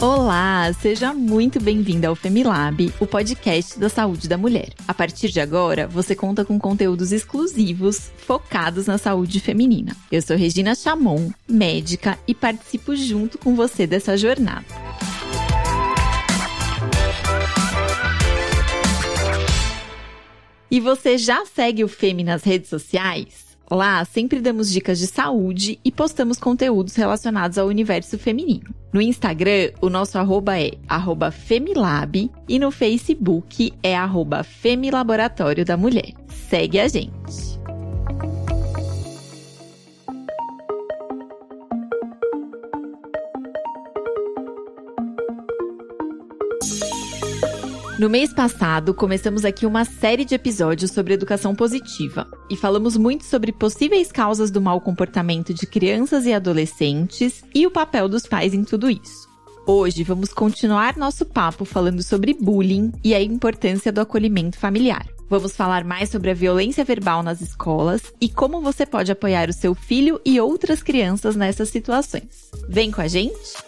Olá, seja muito bem-vinda ao Femilab, o podcast da saúde da mulher. A partir de agora, você conta com conteúdos exclusivos focados na saúde feminina. Eu sou Regina Chamon, médica, e participo junto com você dessa jornada. E você já segue o Femi nas redes sociais? Lá sempre damos dicas de saúde e postamos conteúdos relacionados ao universo feminino. No Instagram, o nosso arroba é arroba Femilab e no Facebook é arroba Femilaboratório da Mulher. Segue a gente! No mês passado, começamos aqui uma série de episódios sobre educação positiva e falamos muito sobre possíveis causas do mau comportamento de crianças e adolescentes e o papel dos pais em tudo isso. Hoje vamos continuar nosso papo falando sobre bullying e a importância do acolhimento familiar. Vamos falar mais sobre a violência verbal nas escolas e como você pode apoiar o seu filho e outras crianças nessas situações. Vem com a gente?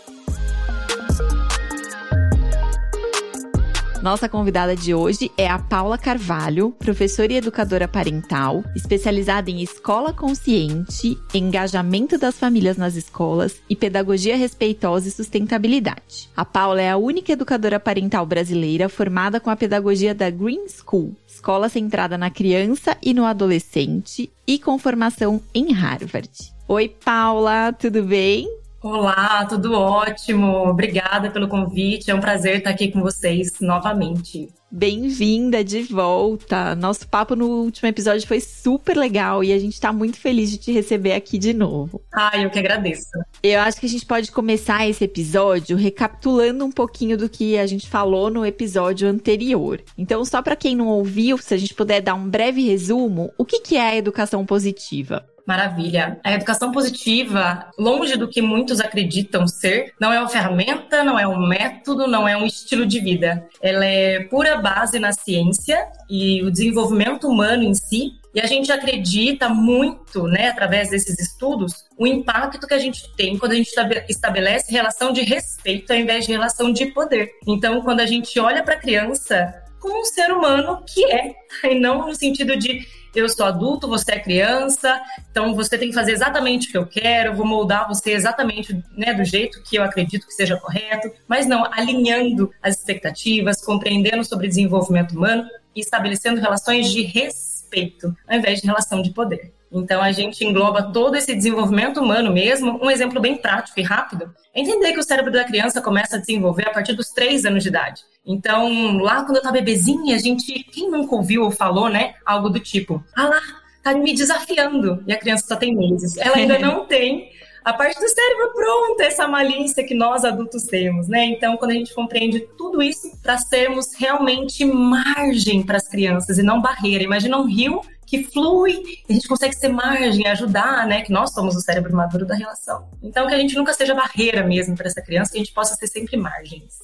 Nossa convidada de hoje é a Paula Carvalho, professora e educadora parental, especializada em escola consciente, engajamento das famílias nas escolas e pedagogia respeitosa e sustentabilidade. A Paula é a única educadora parental brasileira formada com a pedagogia da Green School, escola centrada na criança e no adolescente e com formação em Harvard. Oi, Paula, tudo bem? Olá, tudo ótimo. Obrigada pelo convite. É um prazer estar aqui com vocês novamente. Bem-vinda de volta. Nosso papo no último episódio foi super legal e a gente está muito feliz de te receber aqui de novo. Ah, eu que agradeço. Eu acho que a gente pode começar esse episódio recapitulando um pouquinho do que a gente falou no episódio anterior. Então, só para quem não ouviu, se a gente puder dar um breve resumo, o que é a educação positiva? Maravilha. A educação positiva, longe do que muitos acreditam ser, não é uma ferramenta, não é um método, não é um estilo de vida. Ela é pura base na ciência e o desenvolvimento humano em si. E a gente acredita muito, né, através desses estudos, o impacto que a gente tem quando a gente estabelece relação de respeito ao invés de relação de poder. Então, quando a gente olha para a criança como um ser humano que é, e não no sentido de eu sou adulto, você é criança, então você tem que fazer exatamente o que eu quero, vou moldar você exatamente né, do jeito que eu acredito que seja correto, mas não, alinhando as expectativas, compreendendo sobre desenvolvimento humano e estabelecendo relações de respeito, ao invés de relação de poder. Então a gente engloba todo esse desenvolvimento humano mesmo. Um exemplo bem prático e rápido é entender que o cérebro da criança começa a desenvolver a partir dos três anos de idade. Então, lá quando eu tava bebezinha, a gente, quem nunca ouviu ou falou, né, algo do tipo, ah lá, tá me desafiando. E a criança só tem meses. Ela ainda não tem a parte do cérebro pronta, essa malícia que nós adultos temos, né? Então, quando a gente compreende tudo isso para sermos realmente margem para as crianças e não barreira. Imagina um rio que flui, a gente consegue ser margem, ajudar, né? Que nós somos o cérebro maduro da relação. Então, que a gente nunca seja barreira mesmo para essa criança, que a gente possa ser sempre margens.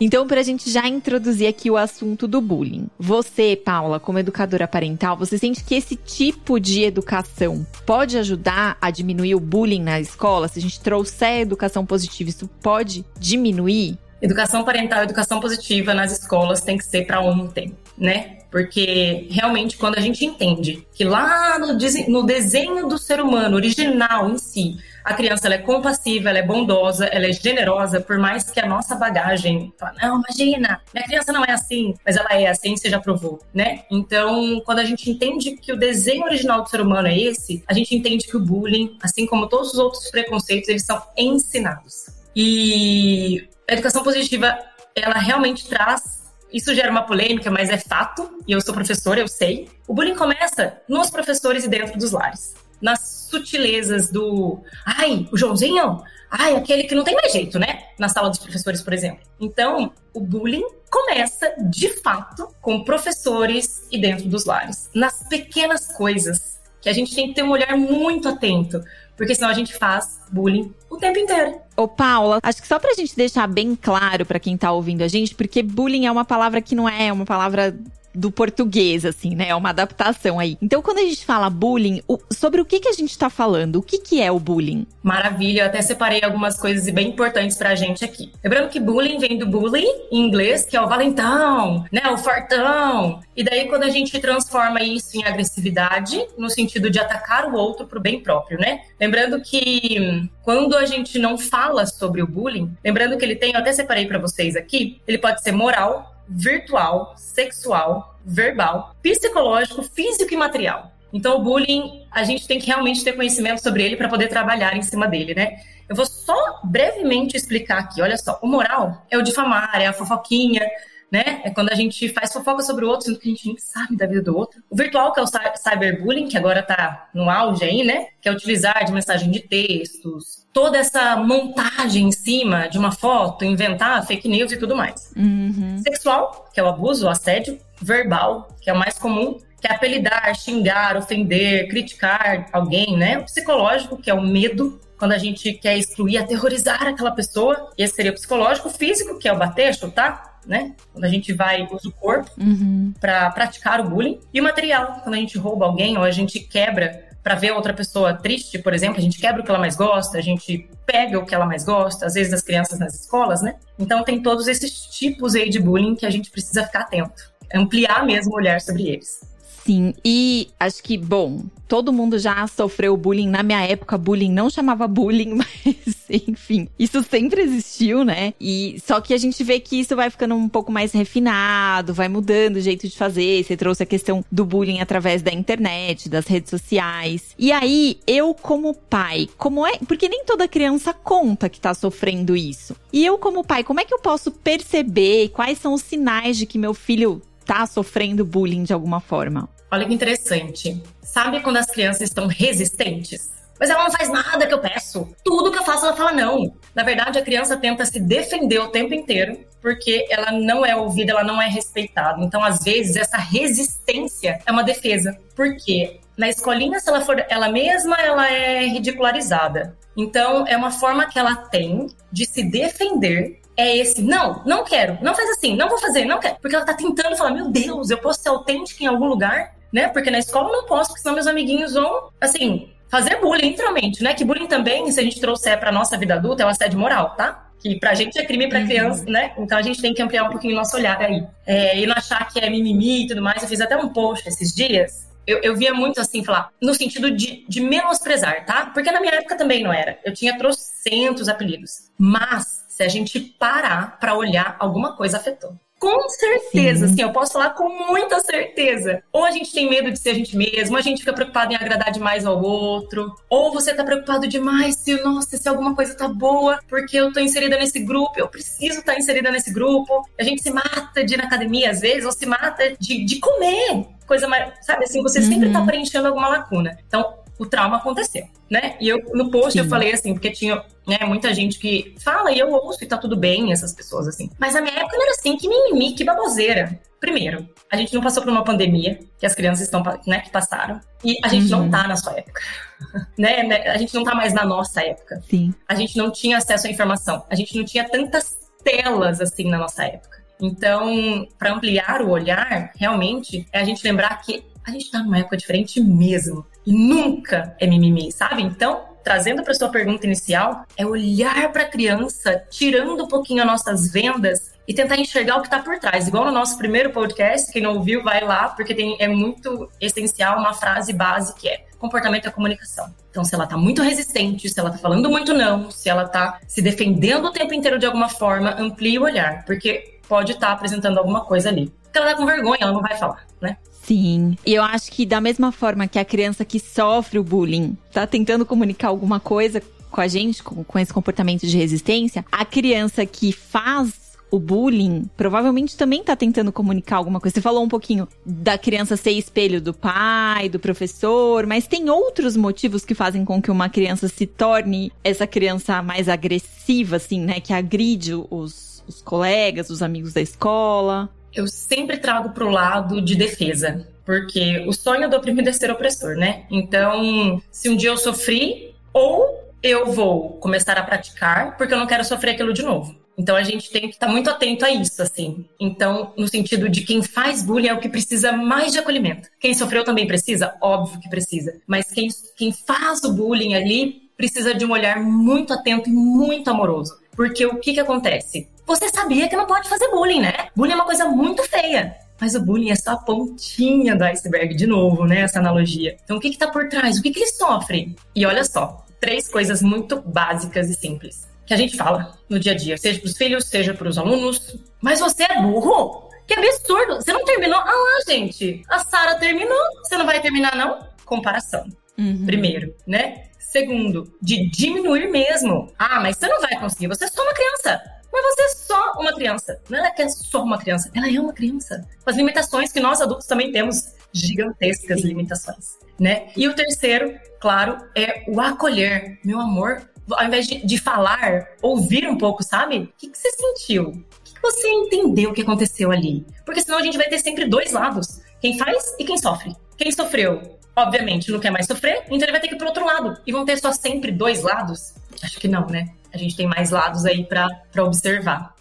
Então, para a gente já introduzir aqui o assunto do bullying. Você, Paula, como educadora parental, você sente que esse tipo de educação pode ajudar a diminuir o bullying na escola? Se a gente trouxer educação positiva, isso pode diminuir? Educação parental, educação positiva nas escolas tem que ser para ontem, né? Porque realmente quando a gente entende que lá no, no desenho do ser humano original em si, a criança é compassiva, ela é bondosa, ela é generosa, por mais que a nossa bagagem fala, não, imagina, minha criança não é assim, mas ela é assim, você já provou, né? Então, quando a gente entende que o desenho original do ser humano é esse, a gente entende que o bullying, assim como todos os outros preconceitos, eles são ensinados. E a educação positiva, ela realmente traz isso gera uma polêmica, mas é fato, e eu sou professora, eu sei. O bullying começa nos professores e dentro dos lares nas sutilezas do. Ai, o Joãozinho? Ai, aquele que não tem mais jeito, né? Na sala dos professores, por exemplo. Então, o bullying começa, de fato, com professores e dentro dos lares. Nas pequenas coisas, que a gente tem que ter um olhar muito atento porque senão a gente faz bullying o tempo inteiro. Ô, Paula, acho que só pra gente deixar bem claro para quem tá ouvindo a gente, porque bullying é uma palavra que não é uma palavra do português, assim, né? É uma adaptação aí. Então, quando a gente fala bullying, o, sobre o que, que a gente tá falando? O que, que é o bullying? Maravilha, eu até separei algumas coisas bem importantes pra gente aqui. Lembrando que bullying vem do bully, em inglês, que é o valentão, né? O fortão. E daí, quando a gente transforma isso em agressividade, no sentido de atacar o outro pro bem próprio, né? Lembrando que quando a gente não fala sobre o bullying, lembrando que ele tem, eu até separei para vocês aqui, ele pode ser moral, virtual, sexual, verbal, psicológico, físico e material. Então, o bullying, a gente tem que realmente ter conhecimento sobre ele para poder trabalhar em cima dele, né? Eu vou só brevemente explicar aqui. Olha só, o moral é o difamar, é a fofoquinha, né? É quando a gente faz fofoca sobre o outro, sendo que a gente nem sabe da vida do outro. O virtual, que é o cyberbullying, que agora tá no auge aí, né? Que é utilizar de mensagem de textos, toda essa montagem em cima de uma foto, inventar fake news e tudo mais. Uhum. Sexual, que é o abuso, o assédio. Verbal, que é o mais comum, que é apelidar, xingar, ofender, criticar alguém, né? O psicológico, que é o medo, quando a gente quer excluir, aterrorizar aquela pessoa. Esse seria o psicológico. O físico, que é o bater, chutar, né? Quando a gente vai usa o corpo uhum. para praticar o bullying. E o material, quando a gente rouba alguém ou a gente quebra para ver outra pessoa triste, por exemplo, a gente quebra o que ela mais gosta, a gente pega o que ela mais gosta, às vezes das crianças nas escolas, né? Então tem todos esses tipos aí de bullying que a gente precisa ficar atento, ampliar mesmo o olhar sobre eles. Sim, e acho que, bom, todo mundo já sofreu bullying. Na minha época, bullying não chamava bullying, mas enfim, isso sempre existiu, né? E só que a gente vê que isso vai ficando um pouco mais refinado, vai mudando o jeito de fazer. Você trouxe a questão do bullying através da internet, das redes sociais. E aí, eu como pai, como é, porque nem toda criança conta que tá sofrendo isso. E eu como pai, como é que eu posso perceber quais são os sinais de que meu filho tá sofrendo bullying de alguma forma? Olha que interessante. Sabe quando as crianças estão resistentes? Mas ela não faz nada que eu peço. Tudo que eu faço, ela fala não. Na verdade, a criança tenta se defender o tempo inteiro, porque ela não é ouvida, ela não é respeitada. Então, às vezes, essa resistência é uma defesa. Por quê? Na escolinha, se ela for ela mesma, ela é ridicularizada. Então, é uma forma que ela tem de se defender é esse. Não, não quero, não faz assim, não vou fazer, não quero. Porque ela tá tentando falar, meu Deus, eu posso ser autêntica em algum lugar? né? Porque na escola eu não posso, porque senão meus amiguinhos vão, assim, fazer bullying, literalmente, né? Que bullying também, se a gente trouxer pra nossa vida adulta, é um assédio moral, tá? Que pra gente é crime pra uhum. criança, né? Então a gente tem que ampliar um pouquinho o nosso olhar aí. É, e não achar que é mimimi e tudo mais. Eu fiz até um post esses dias. Eu, eu via muito assim, falar, no sentido de, de menosprezar, tá? Porque na minha época também não era. Eu tinha trocentos apelidos. Mas, se a gente parar pra olhar, alguma coisa afetou. Com certeza, Sim. assim, eu posso falar com muita certeza. Ou a gente tem medo de ser a gente mesmo, a gente fica preocupado em agradar demais ao outro, ou você tá preocupado demais se, nossa, se alguma coisa tá boa, porque eu tô inserida nesse grupo, eu preciso estar tá inserida nesse grupo. A gente se mata de ir na academia às vezes, ou se mata de, de comer. Coisa mais, sabe assim, você uhum. sempre tá preenchendo alguma lacuna. Então, o trauma aconteceu, né? E eu, no post Sim. eu falei assim, porque tinha né, muita gente que fala e eu ouço e tá tudo bem, essas pessoas assim. Mas a minha época não era assim, que mimimi, que baboseira. Primeiro, a gente não passou por uma pandemia, que as crianças estão, né, que passaram. E a gente uhum. não tá na sua época. né, né? A gente não tá mais na nossa época. Sim. A gente não tinha acesso à informação. A gente não tinha tantas telas assim na nossa época. Então, para ampliar o olhar, realmente, é a gente lembrar que a gente tá numa época diferente mesmo. E nunca é mimimi, sabe? Então, trazendo para sua pergunta inicial, é olhar para a criança, tirando um pouquinho as nossas vendas e tentar enxergar o que está por trás. Igual no nosso primeiro podcast, quem não ouviu, vai lá, porque tem, é muito essencial uma frase base que é comportamento é comunicação. Então, se ela está muito resistente, se ela está falando muito não, se ela está se defendendo o tempo inteiro de alguma forma, amplie o olhar, porque pode estar tá apresentando alguma coisa ali. Porque ela está com vergonha, ela não vai falar, né? Sim. E eu acho que da mesma forma que a criança que sofre o bullying tá tentando comunicar alguma coisa com a gente, com, com esse comportamento de resistência, a criança que faz o bullying provavelmente também tá tentando comunicar alguma coisa. Você falou um pouquinho da criança ser espelho do pai, do professor, mas tem outros motivos que fazem com que uma criança se torne essa criança mais agressiva, assim, né? Que agride os, os colegas, os amigos da escola eu sempre trago para o lado de defesa, porque o sonho do oprimido é ser opressor, né? Então, se um dia eu sofri, ou eu vou começar a praticar, porque eu não quero sofrer aquilo de novo. Então a gente tem que estar tá muito atento a isso, assim. Então, no sentido de quem faz bullying é o que precisa mais de acolhimento. Quem sofreu também precisa? Óbvio que precisa. Mas quem, quem faz o bullying ali precisa de um olhar muito atento e muito amoroso. Porque o que que acontece? Você sabia que não pode fazer bullying, né? Bullying é uma coisa muito feia. Mas o bullying é só a pontinha do iceberg, de novo, né? Essa analogia. Então, o que que tá por trás? O que que eles sofrem? E olha só, três coisas muito básicas e simples que a gente fala no dia a dia, seja para os filhos, seja para os alunos. Mas você é burro? Que absurdo! Você não terminou? Ah lá, gente, a Sara terminou. Você não vai terminar, não? Comparação. Uhum. Primeiro, né? Segundo, de diminuir mesmo. Ah, mas você não vai conseguir, você é só uma criança. Mas você é só uma criança. Não é que é só uma criança, ela é uma criança. Com as limitações que nós adultos também temos, gigantescas limitações, né? E o terceiro, claro, é o acolher. Meu amor, ao invés de, de falar, ouvir um pouco, sabe? O que, que você sentiu? O que, que você entendeu que aconteceu ali? Porque senão a gente vai ter sempre dois lados: quem faz e quem sofre. Quem sofreu, obviamente, não quer mais sofrer, então ele vai ter que ir pro outro lado. E vão ter só sempre dois lados? Acho que não, né? A gente tem mais lados aí para observar.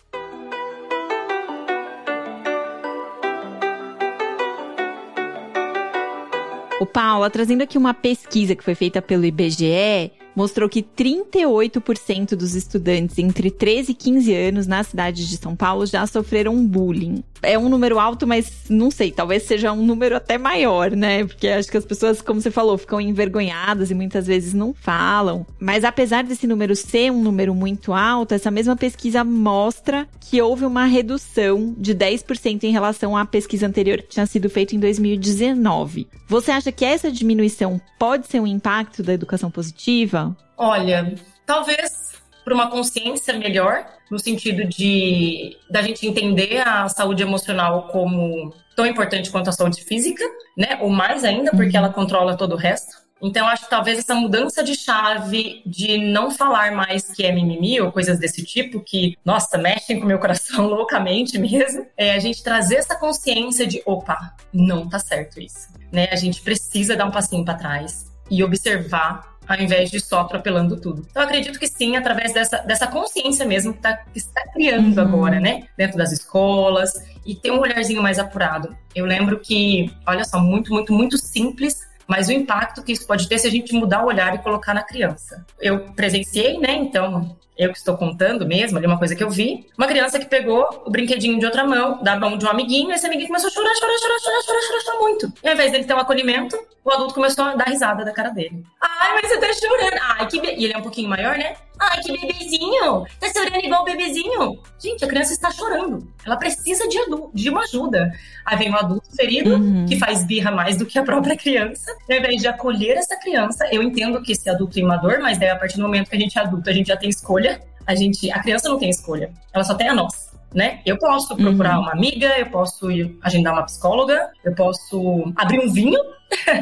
O Paula, trazendo aqui uma pesquisa que foi feita pelo IBGE, mostrou que 38% dos estudantes entre 13 e 15 anos na cidade de São Paulo já sofreram bullying. É um número alto, mas não sei, talvez seja um número até maior, né? Porque acho que as pessoas, como você falou, ficam envergonhadas e muitas vezes não falam. Mas apesar desse número ser um número muito alto, essa mesma pesquisa mostra que houve uma redução de 10% em relação à pesquisa anterior que tinha sido feita em 2019. Você acha que essa diminuição pode ser um impacto da educação positiva? Olha, talvez para uma consciência melhor, no sentido de da gente entender a saúde emocional como tão importante quanto a saúde física, né? Ou mais ainda, porque uhum. ela controla todo o resto. Então, acho que talvez essa mudança de chave de não falar mais que é mimimi ou coisas desse tipo, que, nossa, mexem com o meu coração loucamente mesmo, é a gente trazer essa consciência de, opa, não tá certo isso. Né? A gente precisa dar um passinho para trás e observar ao invés de só atropelando tudo. Então, acredito que sim, através dessa, dessa consciência mesmo que, tá, que está criando uhum. agora, né? Dentro das escolas e ter um olharzinho mais apurado. Eu lembro que, olha só, muito, muito, muito simples, mas o impacto que isso pode ter se a gente mudar o olhar e colocar na criança. Eu presenciei, né? Então, eu que estou contando mesmo, ali uma coisa que eu vi. Uma criança que pegou o brinquedinho de outra mão, da mão de um amiguinho, e esse amiguinho começou a chorar, chorar, chorar, chorar, chorar, chorar, chorar muito. E ao invés dele ter um acolhimento, o adulto começou a dar risada da cara dele. Ai, mas você tá chorando. Ai, que be... E ele é um pouquinho maior, né? Ai, que bebezinho! Tá chorando igual o bebezinho. Gente, a criança está chorando. Ela precisa de, adulto, de uma ajuda. Aí vem um adulto ferido, uhum. que faz birra mais do que a própria criança. E ao invés de acolher essa criança, eu entendo que esse adulto é imador, mas daí a partir do momento que a gente é adulto, a gente já tem escolha. A gente, a criança não tem escolha. Ela só tem a nós. Né? Eu posso procurar uhum. uma amiga, eu posso agendar uma psicóloga, eu posso abrir um vinho,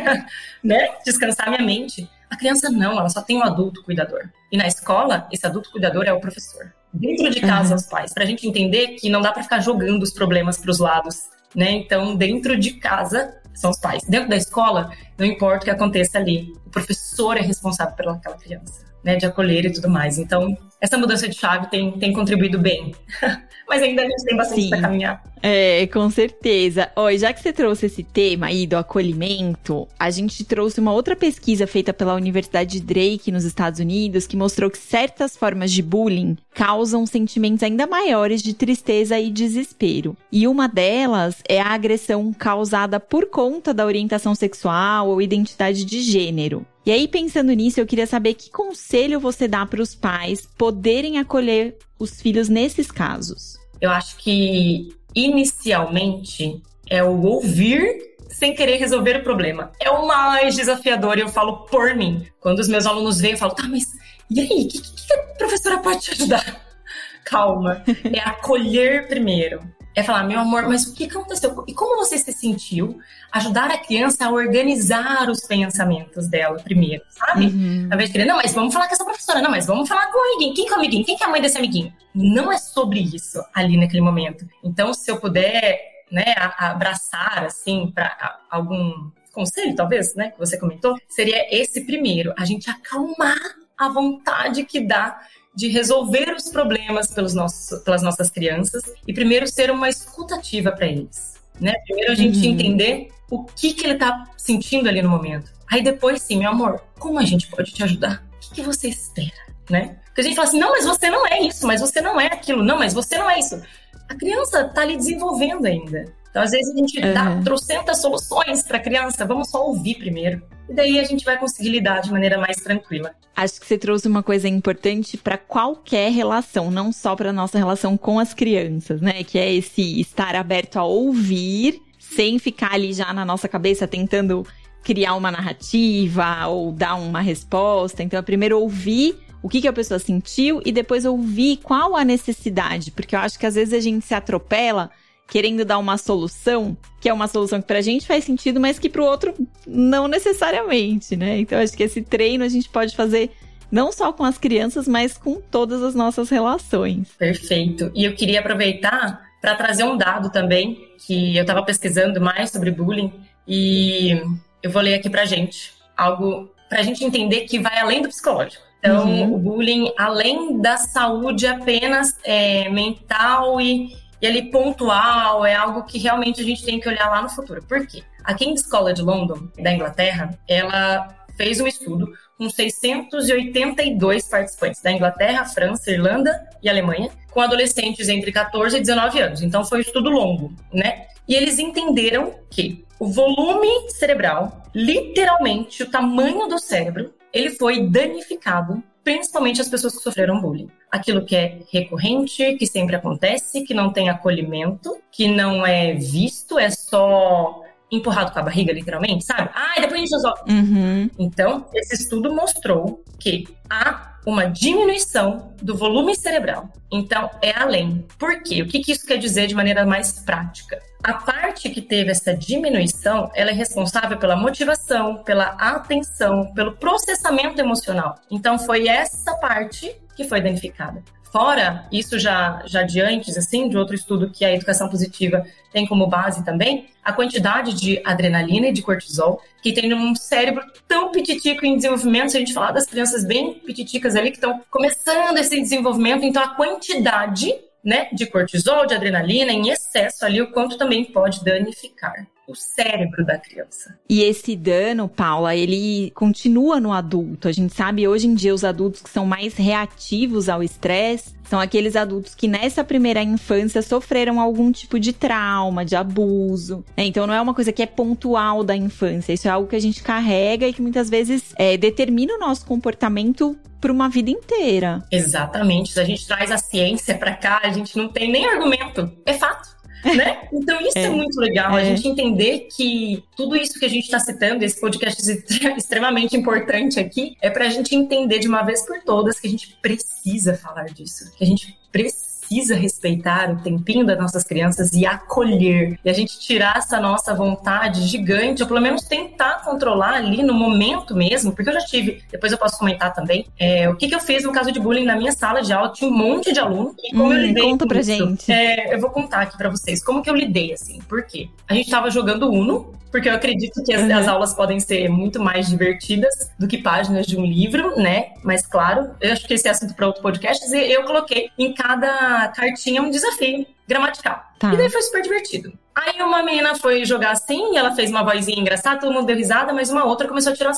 né? Descansar minha mente. A criança não, ela só tem um adulto cuidador. E na escola, esse adulto cuidador é o professor. Dentro de casa, uhum. os pais, para a gente entender que não dá para ficar jogando os problemas para os lados, né? Então, dentro de casa, são os pais. Dentro da escola, não importa o que aconteça ali, o professor é responsável pelaquela criança, né? De acolher e tudo mais. Então, essa mudança de chave tem, tem contribuído bem. Mas ainda a gente tem bastante para caminhar. É, com certeza. Oi, já que você trouxe esse tema aí do acolhimento, a gente trouxe uma outra pesquisa feita pela Universidade de Drake nos Estados Unidos que mostrou que certas formas de bullying causam sentimentos ainda maiores de tristeza e desespero. E uma delas é a agressão causada por conta da orientação sexual ou identidade de gênero. E aí, pensando nisso, eu queria saber que conselho você dá para os pais poderem acolher os filhos nesses casos. Eu acho que, inicialmente, é o ouvir sem querer resolver o problema. É o mais desafiador e eu falo por mim. Quando os meus alunos vêm, eu falo, tá, mas e aí? O que, que, que a professora pode te ajudar? Calma. É acolher primeiro é falar, meu amor, mas o que aconteceu? E como você se sentiu? Ajudar a criança a organizar os pensamentos dela primeiro, sabe? Uhum. Ao invés de querer, não, mas vamos falar com essa professora, não, mas vamos falar com o amiguinho. Quem que é o amiguinho? Quem que é a mãe desse amiguinho? Não é sobre isso ali naquele momento. Então, se eu puder, né, abraçar, assim, para algum conselho, talvez, né, que você comentou, seria esse primeiro, a gente acalmar a vontade que dá de resolver os problemas pelos nossos, pelas nossas crianças e primeiro ser uma escutativa para eles. Né? Primeiro a gente uhum. entender o que, que ele está sentindo ali no momento. Aí depois, sim, meu amor, como a gente pode te ajudar? O que, que você espera? Né? Porque a gente fala assim, não, mas você não é isso, mas você não é aquilo, não, mas você não é isso. A criança está ali desenvolvendo ainda. Então, às vezes, a gente uhum. dá trocentas soluções para a criança, vamos só ouvir primeiro. E daí a gente vai conseguir lidar de maneira mais tranquila. Acho que você trouxe uma coisa importante para qualquer relação, não só para nossa relação com as crianças, né? Que é esse estar aberto a ouvir, sem ficar ali já na nossa cabeça tentando criar uma narrativa ou dar uma resposta. Então, é primeiro ouvir o que, que a pessoa sentiu e depois ouvir qual a necessidade, porque eu acho que às vezes a gente se atropela querendo dar uma solução, que é uma solução que pra gente faz sentido, mas que pro outro não necessariamente, né? Então acho que esse treino a gente pode fazer não só com as crianças, mas com todas as nossas relações. Perfeito. E eu queria aproveitar para trazer um dado também, que eu estava pesquisando mais sobre bullying e eu vou ler aqui pra gente. Algo pra gente entender que vai além do psicológico. Então, uhum. o bullying, além da saúde apenas é, mental e e ali pontual, é algo que realmente a gente tem que olhar lá no futuro. Por quê? A King's College London, da Inglaterra, ela fez um estudo com 682 participantes da Inglaterra, França, Irlanda e Alemanha, com adolescentes entre 14 e 19 anos. Então foi um estudo longo, né? E eles entenderam que o volume cerebral, literalmente o tamanho do cérebro, ele foi danificado principalmente as pessoas que sofreram bullying. Aquilo que é recorrente, que sempre acontece, que não tem acolhimento, que não é visto, é só empurrado com a barriga, literalmente, sabe? Ah, depois a gente resolve. Uhum. Então, esse estudo mostrou que há uma diminuição do volume cerebral. Então, é além. Por quê? O que, que isso quer dizer de maneira mais prática? A parte que teve essa diminuição, ela é responsável pela motivação, pela atenção, pelo processamento emocional. Então, foi essa parte que foi danificada. Fora isso já, já de antes, assim, de outro estudo que a educação positiva tem como base também, a quantidade de adrenalina e de cortisol que tem num cérebro tão pititico em desenvolvimento, se a gente falar das crianças bem pititicas ali que estão começando esse desenvolvimento, então a quantidade né, de cortisol, de adrenalina em excesso ali, o quanto também pode danificar o cérebro da criança. E esse dano, Paula, ele continua no adulto. A gente sabe hoje em dia os adultos que são mais reativos ao estresse são aqueles adultos que nessa primeira infância sofreram algum tipo de trauma, de abuso. Né? Então não é uma coisa que é pontual da infância, isso é algo que a gente carrega e que muitas vezes é, determina o nosso comportamento por uma vida inteira. Exatamente. Se a gente traz a ciência para cá, a gente não tem nem argumento. É fato né? Então isso é, é muito legal, é. a gente entender que tudo isso que a gente está citando, esse podcast extremamente importante aqui, é para a gente entender de uma vez por todas que a gente precisa falar disso, que a gente precisa precisa respeitar o tempinho das nossas crianças e acolher. E a gente tirar essa nossa vontade gigante, ou pelo menos tentar controlar ali no momento mesmo, porque eu já tive, depois eu posso comentar também, é, o que, que eu fiz no caso de bullying na minha sala de aula, tinha um monte de aluno, e como hum, eu lidei conta pra isso, gente. É, eu vou contar aqui pra vocês como que eu lidei, assim, por quê? A gente tava jogando Uno, porque eu acredito que as, uhum. as, aulas podem ser muito mais divertidas do que páginas de um livro, né? Mas claro, eu acho que esse é assunto para outro podcast, e eu coloquei em cada cartinha um desafio gramatical. Tá. E daí foi super divertido. Aí uma menina foi jogar assim, e ela fez uma vozinha engraçada, todo mundo deu risada, mas uma outra começou a tirar.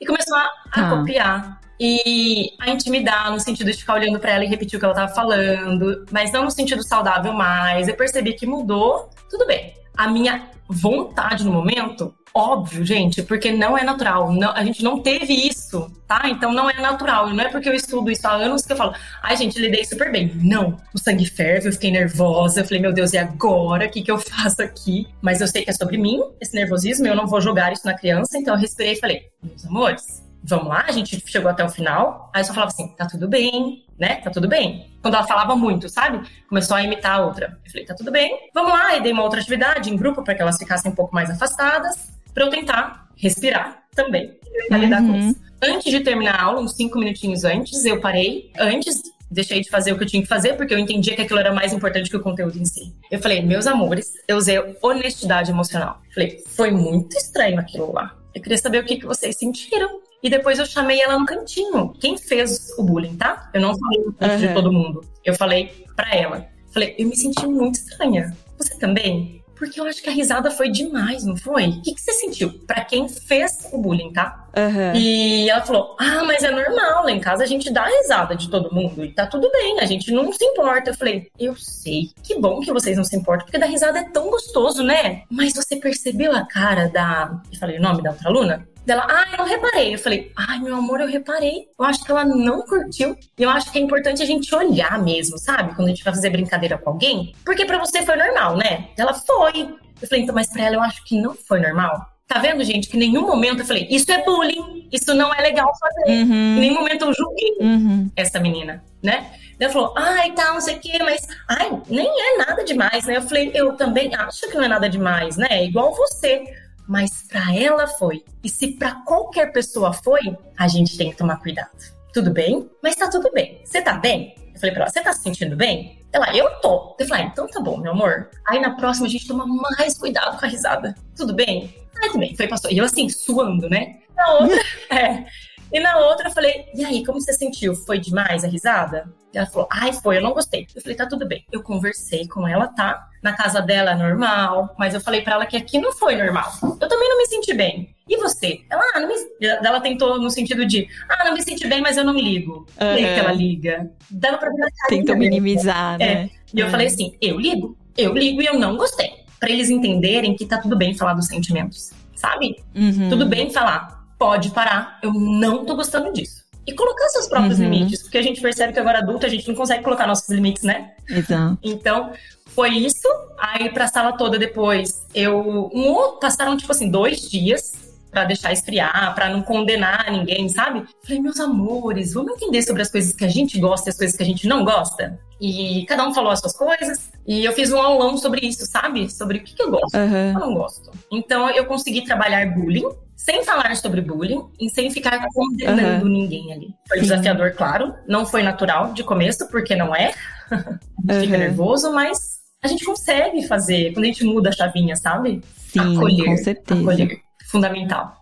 E começou a, a tá. copiar e a intimidar no sentido de ficar olhando para ela e repetir o que ela tava falando, mas não no sentido saudável mais. Eu percebi que mudou, tudo bem. A minha vontade no momento, óbvio, gente, porque não é natural. Não, a gente não teve isso, tá? Então não é natural. Não é porque eu estudo isso há anos que eu falo, ai, gente, lidei super bem. Não. O sangue ferve, eu fiquei nervosa. Eu falei, meu Deus, e agora? O que, que eu faço aqui? Mas eu sei que é sobre mim, esse nervosismo, eu não vou jogar isso na criança. Então eu respirei e falei, meus amores, vamos lá, a gente chegou até o final. Aí eu só falava assim, tá tudo bem, né? Tá tudo bem. Quando ela falava muito, sabe? Começou a imitar a outra. Eu falei, tá tudo bem, vamos lá. E dei uma outra atividade em grupo para que elas ficassem um pouco mais afastadas, para eu tentar respirar também. Tentar uhum. lidar com uhum. isso. Antes de terminar a aula, uns cinco minutinhos antes, eu parei. Antes, deixei de fazer o que eu tinha que fazer, porque eu entendia que aquilo era mais importante que o conteúdo em si. Eu falei, meus amores, eu usei honestidade emocional. Falei, foi muito estranho aquilo lá. Eu queria saber o que, que vocês sentiram E depois eu chamei ela no cantinho. Quem fez o bullying, tá? Eu não falei no uhum. de todo mundo. Eu falei pra ela. Falei, eu me senti muito estranha. Você também? Porque eu acho que a risada foi demais, não foi? O que, que você sentiu? Para quem fez o bullying, tá? Uhum. E ela falou: Ah, mas é normal, lá em casa a gente dá risada de todo mundo e tá tudo bem, a gente não se importa. Eu falei: Eu sei, que bom que vocês não se importam, porque dar risada é tão gostoso, né? Mas você percebeu a cara da. Eu falei o nome da outra aluna? Dela, ah, eu não reparei. Eu falei, ai, meu amor, eu reparei. Eu acho que ela não curtiu. E eu acho que é importante a gente olhar mesmo, sabe? Quando a gente vai fazer brincadeira com alguém. Porque para você foi normal, né? Ela foi. Eu falei, então, mas pra ela eu acho que não foi normal. Tá vendo, gente, que em nenhum momento eu falei, isso é bullying, isso não é legal fazer. Uhum. Em nenhum momento eu julguei uhum. essa menina, né? Ela falou, ai, tá, não sei o quê, mas, ai, nem é nada demais, né? Eu falei, eu também acho que não é nada demais, né? É igual você mas para ela foi. E se para qualquer pessoa foi, a gente tem que tomar cuidado. Tudo bem? Mas tá tudo bem. Você tá bem? Eu falei pra ela, você tá se sentindo bem? Ela, eu tô. Eu falei, ah, então tá bom, meu amor. Aí na próxima a gente toma mais cuidado com a risada. Tudo bem? Aí tudo bem. Foi, passou. E eu assim, suando, né? Na outra, é. E na outra eu falei, e aí, como você sentiu? Foi demais a risada? E ela falou, ai, foi, eu não gostei. Eu falei, tá tudo bem. Eu conversei com ela, tá? Na casa dela é normal, mas eu falei para ela que aqui não foi normal. Eu também não me senti bem. E você? Ela, ah, não me... ela tentou no sentido de, ah, não me senti bem, mas eu não ligo. Uhum. Falei que ela liga. Dava pra ver Tentou minimizar, né? É. E eu falei assim, eu ligo, eu ligo e eu não gostei. Para eles entenderem que tá tudo bem falar dos sentimentos, sabe? Uhum. Tudo bem falar pode parar, eu não tô gostando disso. E colocar seus próprios uhum. limites, porque a gente percebe que agora adulto a gente não consegue colocar nossos limites, né? Exato. Então, foi isso. Aí pra sala toda depois, eu. Um, passaram, tipo assim, dois dias para deixar esfriar, para não condenar ninguém, sabe? Falei, meus amores, vamos entender sobre as coisas que a gente gosta e as coisas que a gente não gosta? E cada um falou as suas coisas. E eu fiz um aulão sobre isso, sabe? Sobre o que, que eu gosto, uhum. o que eu não gosto. Então eu consegui trabalhar bullying, sem falar sobre bullying e sem ficar condenando uhum. ninguém ali. Foi desafiador, claro. Não foi natural de começo, porque não é. uhum. Fica nervoso, mas a gente consegue fazer quando a gente muda a chavinha, sabe? Sim, acolher, com certeza. Acolher. Fundamental.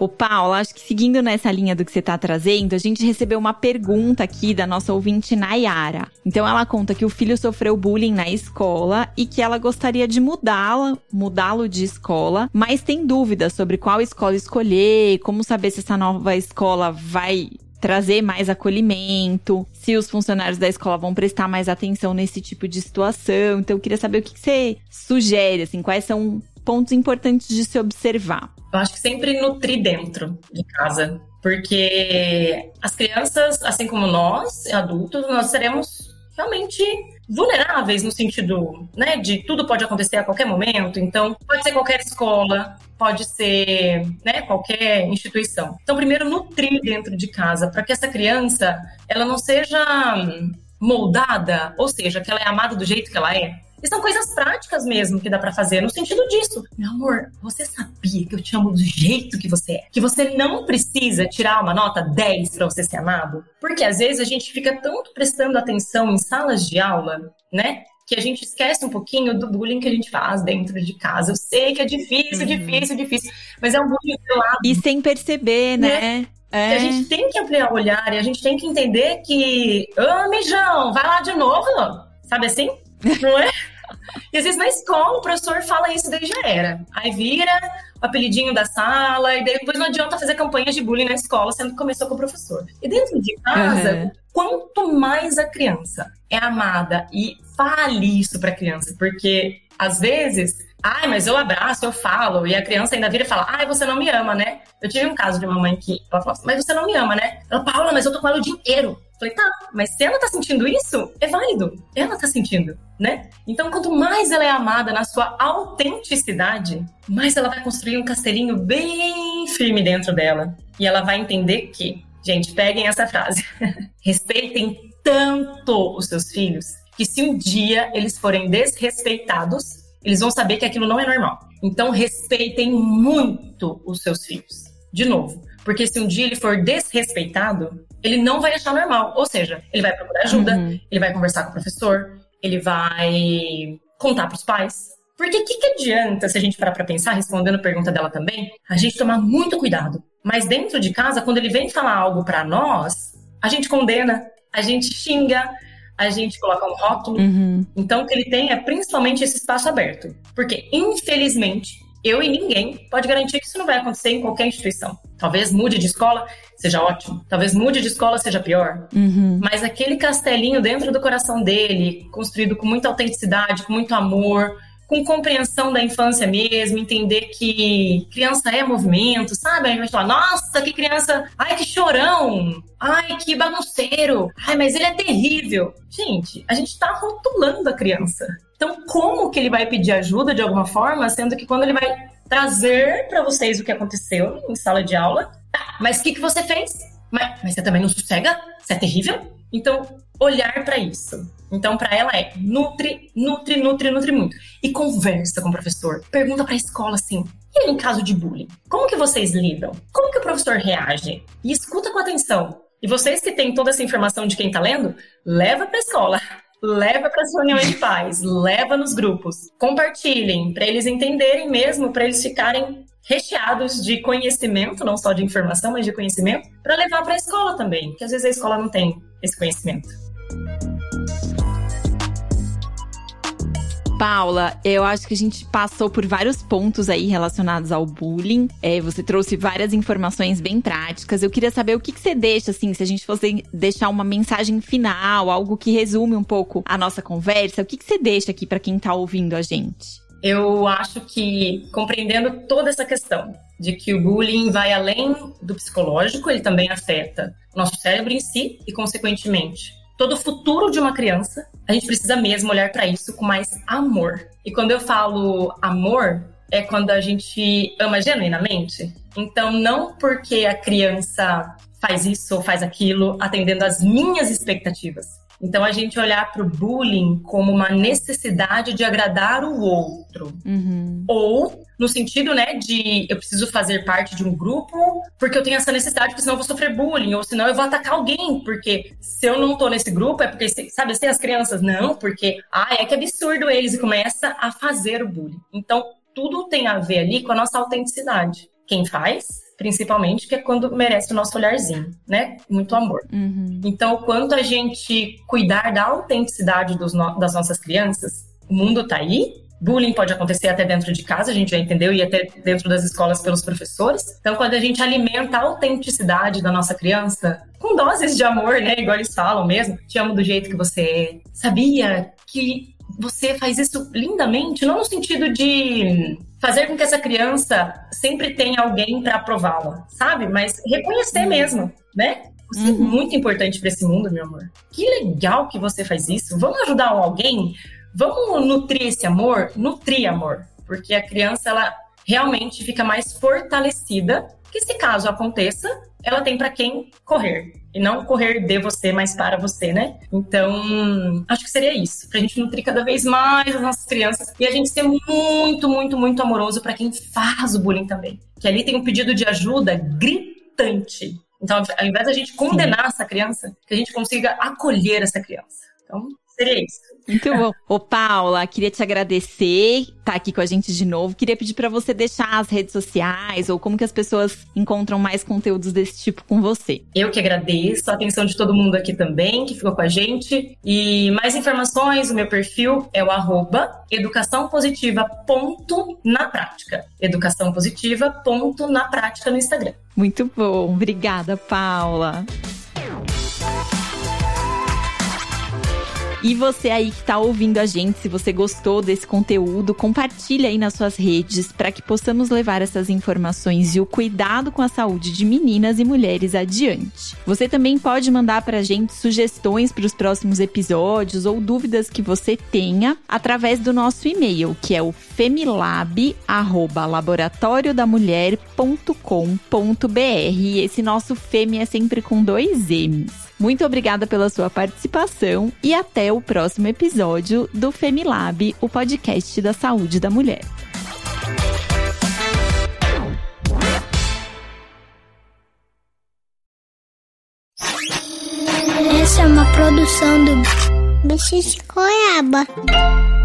Ô, Paula, acho que seguindo nessa linha do que você está trazendo, a gente recebeu uma pergunta aqui da nossa ouvinte Nayara. Então ela conta que o filho sofreu bullying na escola e que ela gostaria de mudá-la, mudá-lo de escola, mas tem dúvidas sobre qual escola escolher, como saber se essa nova escola vai trazer mais acolhimento, se os funcionários da escola vão prestar mais atenção nesse tipo de situação. Então, eu queria saber o que você sugere, assim, quais são pontos importantes de se observar? Eu acho que sempre nutrir dentro de casa, porque as crianças, assim como nós, adultos, nós seremos realmente vulneráveis no sentido, né, de tudo pode acontecer a qualquer momento. Então, pode ser qualquer escola, pode ser, né, qualquer instituição. Então, primeiro nutrir dentro de casa para que essa criança, ela não seja moldada, ou seja, que ela é amada do jeito que ela é, e são coisas práticas mesmo que dá para fazer, no sentido disso. Meu amor, você sabia que eu te amo do jeito que você é? Que você não precisa tirar uma nota 10 para você ser amado? Porque às vezes a gente fica tanto prestando atenção em salas de aula, né? Que a gente esquece um pouquinho do bullying que a gente faz dentro de casa. Eu sei que é difícil, uhum. difícil, difícil, mas é um bullying pelado. E sem perceber, né? né? É. a gente tem que ampliar o olhar e a gente tem que entender que, ô, oh, mijão, vai lá de novo, sabe assim? Não é? E às vezes na escola o professor fala isso, daí já era. Aí vira o apelidinho da sala, e depois não adianta fazer campanhas de bullying na escola, sendo que começou com o professor. E dentro de casa, uhum. quanto mais a criança é amada e fale isso pra criança, porque às vezes Ai, mas eu abraço, eu falo. E a criança ainda vira e fala: Ai, você não me ama, né? Eu tive um caso de uma mãe que ela falou assim: Mas você não me ama, né? Ela, Paula, mas eu tô com ela o dia inteiro. Falei, tá, mas se ela tá sentindo isso, é válido. Ela tá sentindo, né? Então, quanto mais ela é amada na sua autenticidade, mais ela vai construir um castelinho bem firme dentro dela. E ela vai entender que, gente, peguem essa frase. Respeitem tanto os seus filhos que se um dia eles forem desrespeitados, eles vão saber que aquilo não é normal. Então, respeitem muito os seus filhos. De novo, porque se um dia ele for desrespeitado, ele não vai achar normal. Ou seja, ele vai procurar ajuda, uhum. ele vai conversar com o professor, ele vai contar para os pais. Porque o que, que adianta, se a gente parar para pensar, respondendo a pergunta dela também, a gente tomar muito cuidado. Mas dentro de casa, quando ele vem falar algo para nós, a gente condena, a gente xinga, a gente coloca um rótulo. Uhum. Então, o que ele tem é principalmente esse espaço aberto. Porque, infelizmente, eu e ninguém pode garantir que isso não vai acontecer em qualquer instituição. Talvez mude de escola, seja ótimo. Talvez mude de escola, seja pior. Uhum. Mas aquele castelinho dentro do coração dele, construído com muita autenticidade, com muito amor, com compreensão da infância mesmo, entender que criança é movimento, sabe? A gente vai falar, nossa, que criança, ai, que chorão, ai, que bagunceiro, ai, mas ele é terrível. Gente, a gente tá rotulando a criança. Então, como que ele vai pedir ajuda de alguma forma, sendo que quando ele vai trazer para vocês o que aconteceu em sala de aula, tá, mas o que, que você fez? Mas, mas você também não sossega? Você é terrível? Então, olhar para isso. Então, para ela é nutre, nutre, nutre, nutre muito. E conversa com o professor. Pergunta para a escola assim: e em caso de bullying? Como que vocês lidam? Como que o professor reage? E escuta com atenção. E vocês que têm toda essa informação de quem está lendo, leva para a escola. Leva para as reuniões de pais, leva nos grupos, compartilhem para eles entenderem mesmo, para eles ficarem recheados de conhecimento, não só de informação, mas de conhecimento, para levar para a escola também, porque às vezes a escola não tem esse conhecimento. Paula, eu acho que a gente passou por vários pontos aí relacionados ao bullying. É, você trouxe várias informações bem práticas. Eu queria saber o que, que você deixa, assim, se a gente fosse deixar uma mensagem final, algo que resume um pouco a nossa conversa, o que, que você deixa aqui para quem está ouvindo a gente? Eu acho que compreendendo toda essa questão de que o bullying vai além do psicológico, ele também afeta o nosso cérebro em si e, consequentemente, todo o futuro de uma criança, a gente precisa mesmo olhar para isso com mais amor. E quando eu falo amor, é quando a gente ama genuinamente. Então, não porque a criança faz isso ou faz aquilo atendendo às minhas expectativas. Então, a gente olhar para o bullying como uma necessidade de agradar o outro. Uhum. Ou no sentido, né, de eu preciso fazer parte de um grupo porque eu tenho essa necessidade, porque senão eu vou sofrer bullying, ou senão eu vou atacar alguém, porque se eu não tô nesse grupo é porque, sabe, assim, as crianças, não, porque, ah, é que absurdo eles, e começa a fazer o bullying. Então, tudo tem a ver ali com a nossa autenticidade. Quem faz, principalmente, que é quando merece o nosso olharzinho, né? Muito amor. Uhum. Então, quanto a gente cuidar da autenticidade no das nossas crianças, o mundo tá aí, Bullying pode acontecer até dentro de casa, a gente já entendeu, e até dentro das escolas pelos professores. Então, quando a gente alimenta a autenticidade da nossa criança, com doses de amor, né? Igual eles falam mesmo, te amo do jeito que você é. Sabia que você faz isso lindamente, não no sentido de fazer com que essa criança sempre tenha alguém para aprová-la, sabe? Mas reconhecer mesmo, né? Você é uhum. é muito importante para esse mundo, meu amor. Que legal que você faz isso. Vamos ajudar alguém? Vamos nutrir esse amor? Nutrir amor. Porque a criança, ela realmente fica mais fortalecida que se caso aconteça, ela tem para quem correr. E não correr de você, mas para você, né? Então, acho que seria isso. Pra gente nutrir cada vez mais as nossas crianças. E a gente ser muito, muito, muito amoroso para quem faz o bullying também. Que ali tem um pedido de ajuda gritante. Então, ao invés da gente condenar Sim. essa criança, que a gente consiga acolher essa criança. Então, isso. Muito bom. Ô, Paula, queria te agradecer estar tá aqui com a gente de novo. Queria pedir para você deixar as redes sociais ou como que as pessoas encontram mais conteúdos desse tipo com você. Eu que agradeço a atenção de todo mundo aqui também, que ficou com a gente. E mais informações, o meu perfil é o arroba educação positiva ponto na prática. Educação positiva ponto na prática no Instagram. Muito bom. Obrigada, Paula. E você aí que tá ouvindo a gente, se você gostou desse conteúdo, compartilha aí nas suas redes para que possamos levar essas informações e o cuidado com a saúde de meninas e mulheres adiante. Você também pode mandar pra gente sugestões para os próximos episódios ou dúvidas que você tenha através do nosso e-mail, que é o femilab@laboratoriodamulher.com.br. Esse nosso Femi é sempre com dois M's. Muito obrigada pela sua participação e até o próximo episódio do Femilab, o podcast da saúde da mulher. Essa é uma produção do Bicho de Goiaba.